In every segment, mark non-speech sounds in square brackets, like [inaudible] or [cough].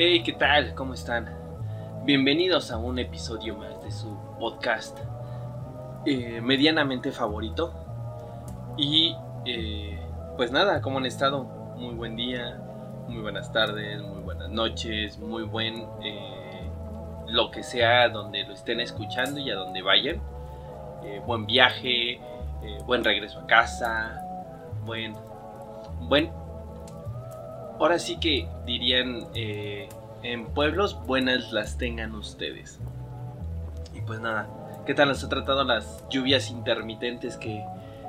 Hey, ¿qué tal? ¿Cómo están? Bienvenidos a un episodio más de su podcast eh, medianamente favorito. Y eh, pues nada, ¿cómo han estado? Muy buen día, muy buenas tardes, muy buenas noches, muy buen eh, lo que sea donde lo estén escuchando y a donde vayan. buen viaje, buen regreso a casa, buen, buen ahora sí que dirían eh, en pueblos buenas las tengan ustedes. Y pues nada, ¿qué tal les ha tratado las lluvias intermitentes que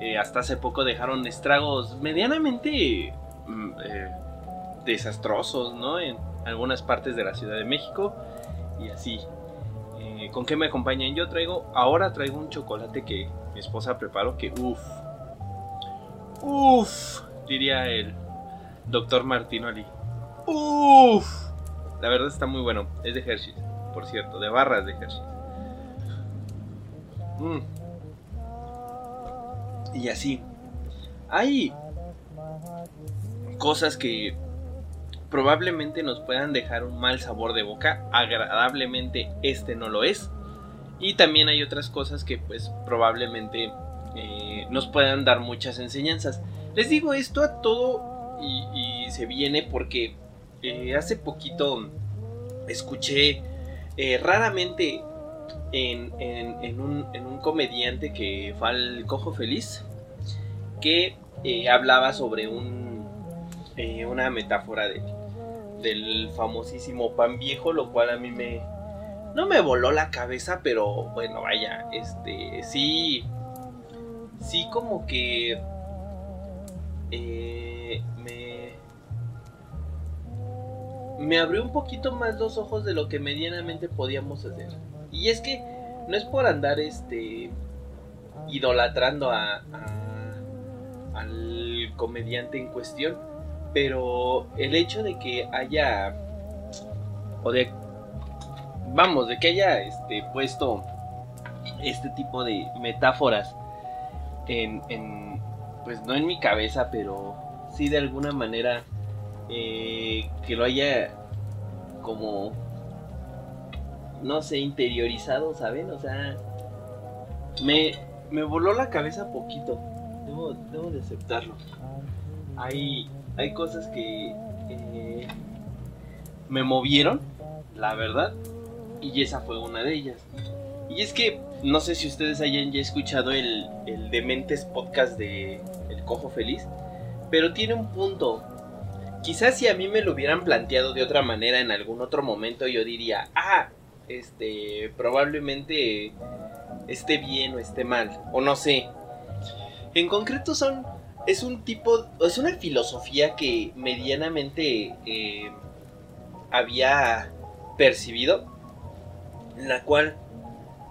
eh, hasta hace poco dejaron estragos medianamente mm, eh, desastrosos, ¿no? En algunas partes de la Ciudad de México y así. ¿Con qué me acompañan? Yo traigo, ahora traigo un chocolate que mi esposa preparó que uff, uff, diría él Doctor Martinoli. Uff, la verdad está muy bueno. Es de Hershey, por cierto, de barras de Hershey. Mm. Y así. Hay cosas que probablemente nos puedan dejar un mal sabor de boca. Agradablemente este no lo es. Y también hay otras cosas que pues probablemente eh, nos puedan dar muchas enseñanzas. Les digo esto a todo y, se viene porque eh, hace poquito escuché eh, raramente en, un, comediante que fue al Cojo Feliz que eh, hablaba sobre un, una metáfora del famosísimo pan viejo, lo cual a mí me... No me voló la cabeza, pero bueno, vaya, este, sí, sí como que me, abrió un poquito más los ojos de lo que medianamente podíamos hacer. Y es que no es por andar este idolatrando a, al comediante en cuestión, pero el hecho de que haya o de vamos, de que haya este puesto este tipo de metáforas en, en pues no en mi cabeza, pero sí de alguna manera eh, que lo haya como no sé interiorizado saben o sea me, me voló la cabeza poquito debo, debo de aceptarlo. Hay hay cosas que eh, me movieron la verdad y esa fue una de ellas. Y es que no sé si ustedes hayan ya escuchado el, el Dementes podcast de El Cojo Feliz pero tiene un punto. Quizás si a mí me lo hubieran planteado de otra manera en algún otro momento, yo diría, ah, este, probablemente esté bien o esté mal, o no sé. En concreto son, es un tipo, es una filosofía que medianamente eh, había percibido, la cual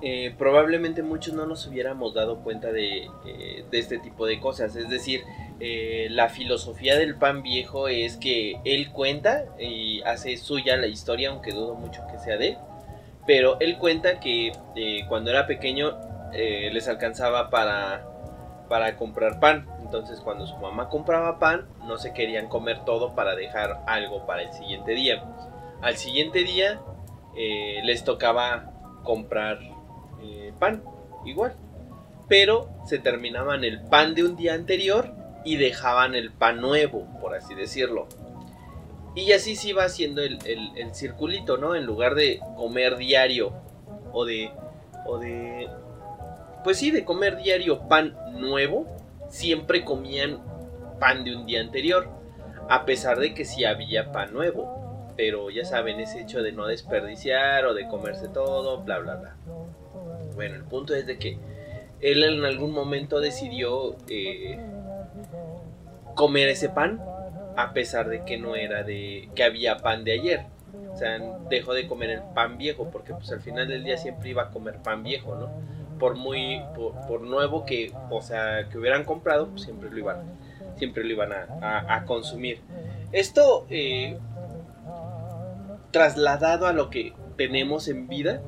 eh, probablemente muchos no nos hubiéramos dado cuenta de, eh, de este tipo de cosas. Es decir, eh, la filosofía del pan viejo es que él cuenta y hace suya la historia, aunque dudo mucho que sea de él. Pero él cuenta que eh, cuando era pequeño eh, les alcanzaba para, para comprar pan. Entonces cuando su mamá compraba pan, no se querían comer todo para dejar algo para el siguiente día. Al siguiente día les tocaba comprar pan, igual. Pero se terminaban el pan de un día anterior y dejaban el pan nuevo, por así decirlo. Y así se iba haciendo el, el, circulito, ¿no? En lugar de comer diario o de, o de, pues sí, de comer diario pan nuevo, siempre comían pan de un día anterior, a pesar de que sí había pan nuevo. Pero ya saben, ese hecho de no desperdiciar o de comerse todo, bla, bla, bla. Bueno, el punto es de que él en algún momento decidió eh, comer ese pan a pesar de que no era de que había pan de ayer. O sea, dejó de comer el pan viejo porque pues al final del día siempre iba a comer pan viejo, ¿no? Por muy por, nuevo que, o sea, que hubieran comprado, pues siempre lo iban siempre lo iban a, consumir. Esto eh, trasladado a lo que tenemos en vida,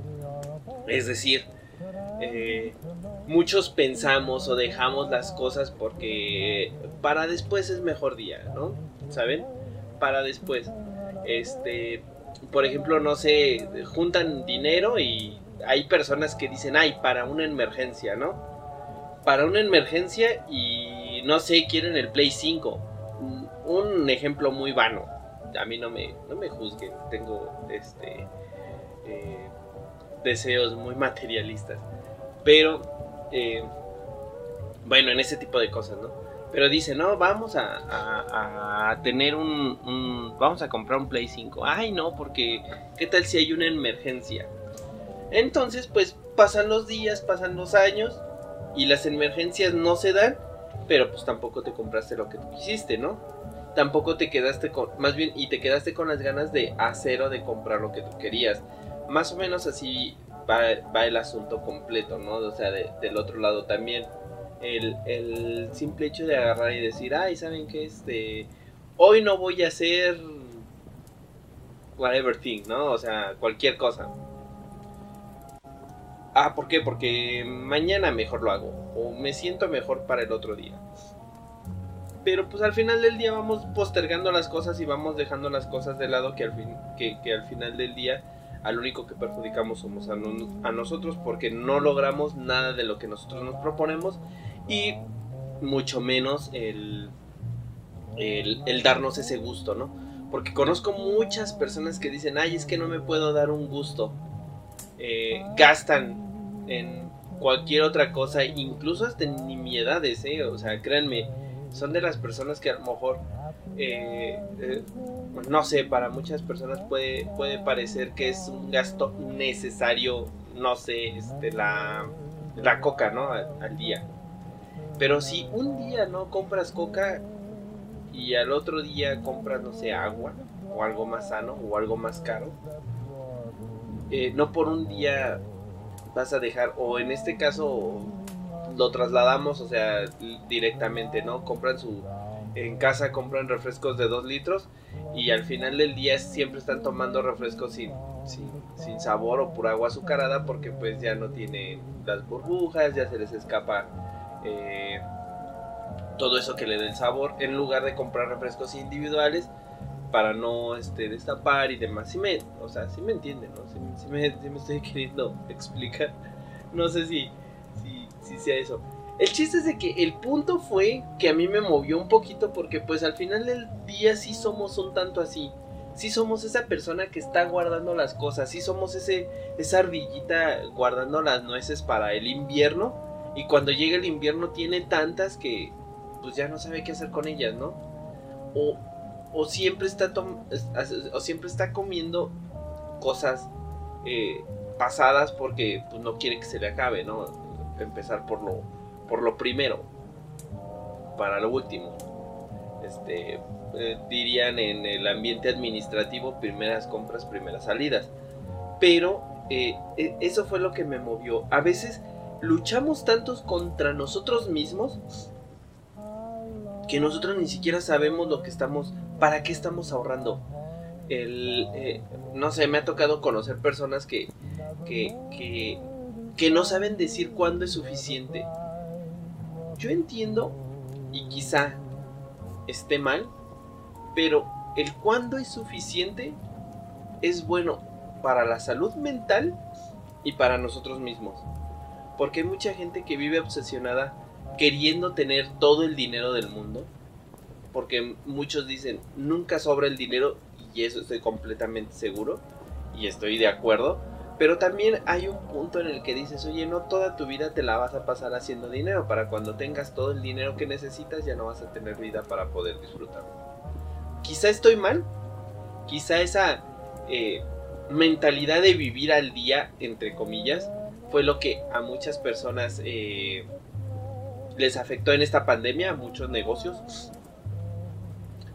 es decir, eh, muchos pensamos o dejamos las cosas porque para después es mejor día, ¿no? ¿Saben? Para después. Este, por ejemplo, no sé, juntan dinero y hay personas que dicen, ay, para una emergencia, ¿no? Para una emergencia y no sé, quieren el Play 5. Un ejemplo muy vano. A mí no me, no me juzguen, tengo este eh, deseos muy materialistas. Pero, eh, bueno, en ese tipo de cosas, ¿no? Pero dice, no, vamos a, tener un, Vamos a comprar un Play 5. Ay, no, porque... ¿Qué tal si hay una emergencia? Entonces, pues pasan los días, pasan los años y las emergencias no se dan, pero pues tampoco te compraste lo que tú quisiste, ¿no? Tampoco te quedaste con, más bien, y te quedaste con las ganas de hacer o de comprar lo que tú querías. Más o menos así va, el asunto completo, ¿no? O sea, del otro lado también. El, simple hecho de agarrar y decir, ay, ¿saben qué? Este, hoy no voy a hacer whatever thing, ¿no? O sea, cualquier cosa. Ah, ¿por qué? Porque mañana mejor lo hago. O me siento mejor para el otro día. Pero pues al final del día vamos postergando las cosas y vamos dejando las cosas de lado que al, fin, que, que al final del día al único que perjudicamos somos a, nosotros porque no logramos nada de lo que nosotros nos proponemos y mucho menos el, el, darnos ese gusto, ¿no? Porque conozco muchas personas que dicen, ay, es que no me puedo dar un gusto. Eh, gastan en cualquier otra cosa, incluso hasta en nimiedades, ¿eh? O sea, créanme, son de las personas que a lo mejor eh, eh, no sé, para muchas personas puede, puede parecer que es un gasto necesario, no sé, este, la, la coca, ¿no? Al, día. Pero si un día no compras coca y al otro día compras, no sé, agua o algo más sano o algo más caro, eh, no por un día vas a dejar, o en este caso lo trasladamos, o sea, directamente, ¿no? Compran su en casa compran refrescos de 2 litros y al final del día siempre están tomando refrescos sin, sin, sabor o pura agua azucarada porque pues ya no tienen las burbujas, ya se les escapa eh, todo eso que le den sabor en lugar de comprar refrescos individuales para no este, destapar y demás. Si me, o sea, si me entienden, ¿no? Si, me, estoy [laughs] queriendo explicar. No sé si, si, si sea eso. El chiste es de que el punto fue que a mí me movió un poquito porque pues al final del día sí somos un tanto así. Sí somos esa persona que está guardando las cosas, sí somos ese, esa ardillita guardando las nueces para el invierno y cuando llega el invierno tiene tantas que pues ya no sabe qué hacer con ellas, ¿no? O, o siempre está o siempre está comiendo cosas eh, pasadas porque pues, no quiere que se le acabe, ¿no? Empezar por lo, por lo primero para lo último. Este, eh, dirían en el ambiente administrativo primeras compras, primeras salidas. Pero eh, e, eso fue lo que me movió. A veces luchamos tantos contra nosotros mismos que nosotros ni siquiera sabemos lo que estamos, para qué estamos ahorrando. El, eh, no sé, me ha tocado conocer personas que, que, que, que no saben decir cuándo es suficiente yo entiendo, y quizá esté mal, pero el cuándo es suficiente es bueno para la salud mental y para nosotros mismos. Porque hay mucha gente que vive obsesionada queriendo tener todo el dinero del mundo. Porque muchos dicen, nunca sobra el dinero y eso estoy completamente seguro y estoy de acuerdo. Pero también hay un punto en el que dices, oye, no toda tu vida te la vas a pasar haciendo dinero. Para cuando tengas todo el dinero que necesitas ya no vas a tener vida para poder disfrutar. Quizá estoy mal. Quizá esa eh, mentalidad de vivir al día, entre comillas, fue lo que a muchas personas eh, les afectó en esta pandemia, a muchos negocios.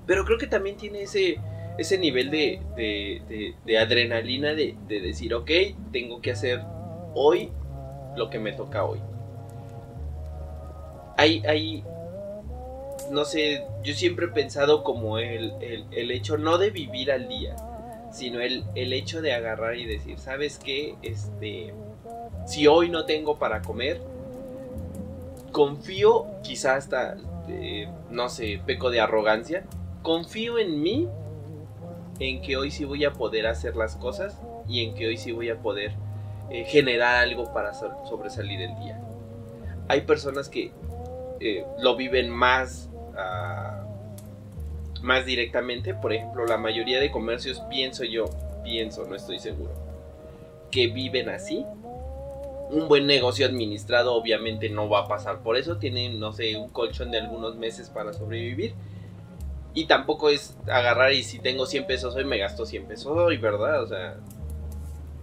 Pero creo que también tiene ese, ese nivel de, de, adrenalina de, de, decir, ok, tengo que hacer hoy lo que me toca hoy. Hay, hay, no sé, yo siempre he pensado como el, el, hecho no de vivir al día, sino el, el, hecho de agarrar y decir, ¿sabes qué? Este, si hoy no tengo para comer, confío, quizás hasta, eh, no sé, peco de arrogancia, confío en mí, en que hoy sí voy a poder hacer las cosas y en que hoy sí voy a poder eh, generar algo para sobresalir el día. Hay personas que eh, lo viven más, ah, más directamente, por ejemplo, la mayoría de comercios, pienso yo, pienso, no estoy seguro, que viven así. Un buen negocio administrado obviamente no va a pasar por eso, tienen, no sé, un colchón de algunos meses para sobrevivir y tampoco es agarrar y si tengo 100 pesos hoy me gasto 100 pesos hoy, ¿verdad? O sea,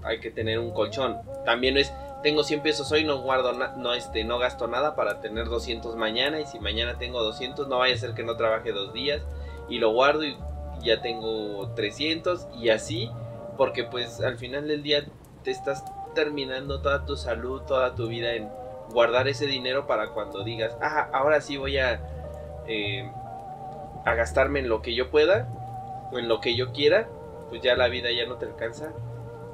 hay que tener un colchón. También es, tengo 100 pesos hoy, no guardo, no, este, no gasto nada para tener 200 mañana. Y si mañana tengo 200, no vaya a ser que no trabaje dos días. Y lo guardo y ya tengo 300 y así. Porque pues al final del día te estás terminando toda tu salud, toda tu vida en guardar ese dinero para cuando digas, ah, ahora sí voy a... Eh, a gastarme en lo que yo pueda o en lo que yo quiera, pues ya la vida ya no te alcanza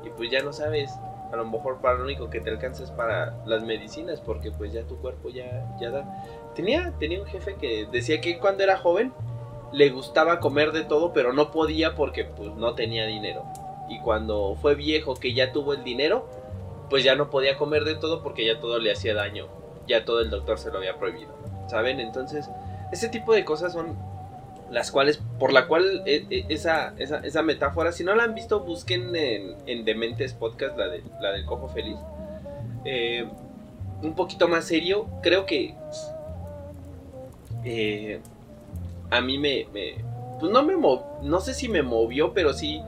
y pues ya no sabes, a lo mejor para lo único que te alcanza es para las medicinas porque pues ya tu cuerpo ya, ya da. Tenía, tenía un jefe que decía que cuando era joven le gustaba comer de todo pero no podía porque pues no tenía dinero. Y cuando fue viejo que ya tuvo el dinero, pues ya no podía comer de todo porque ya todo le hacía daño. Ya todo el doctor se lo había prohibido. ¿Saben? Entonces, ese tipo de cosas son las cuales, por la cual e, e, esa, esa, metáfora, si no la han visto, busquen en, en Dementes Podcast, la, de, la del cojo feliz. Eh, un poquito más serio, creo que eh, a mí me, pues no me no sé si me movió, pero sí,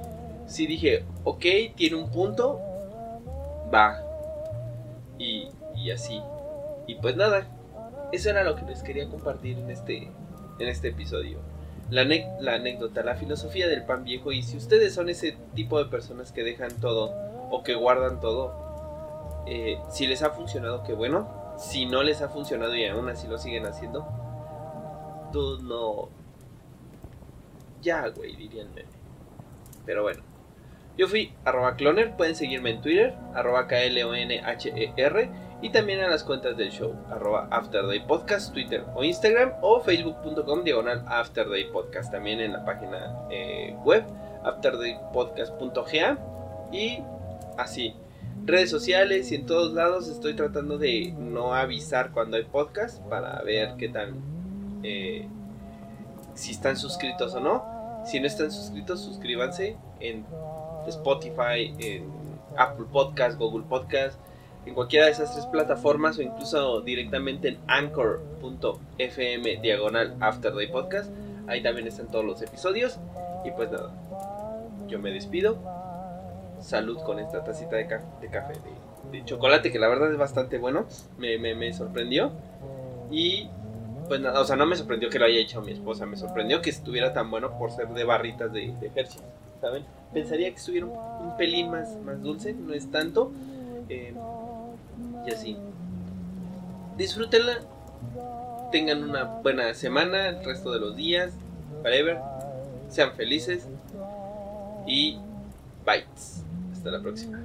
sí dije, ok, tiene un punto, va, y, y así. Y pues nada, eso era lo que les quería compartir en este, en este episodio la, anécdota, la filosofía del pan viejo. Y si ustedes son ese tipo de personas que dejan todo o que guardan todo, eh, si les ha funcionado, qué bueno. Si no les ha funcionado y aún así lo siguen haciendo, tú no. Ya, güey, dirían Pero bueno. Yo fui arroba cloner, pueden seguirme en Twitter, arroba KLONHER y también a las cuentas del show, arroba Afterday Podcast, Twitter o Instagram o facebook.com diagonal Afterday Podcast, también en la página eh, web afterdaypodcast.ga y así. Redes sociales y en todos lados estoy tratando de no avisar cuando hay podcast para ver qué tal, eh, si están suscritos o no. Si no están suscritos, suscríbanse en Spotify, en Apple Podcast, Google Podcast, en cualquiera de esas tres plataformas o incluso directamente en anchor.fm diagonal Afterday Podcast. Ahí también están todos los episodios. Y pues nada, yo me despido. Salud con esta tacita de, de café de, chocolate que la verdad es bastante bueno. Me, me, sorprendió. Y pues nada, o sea, no me sorprendió que lo haya hecho mi esposa. Me sorprendió que estuviera tan bueno por ser de barritas de, de ¿saben? Pensaría que estuviera un, pelín más, más dulce, no es tanto. Eh, y así. Disfrútenla. Tengan una buena semana, el resto de los días, whatever. Sean felices. Y bites. Hasta la próxima.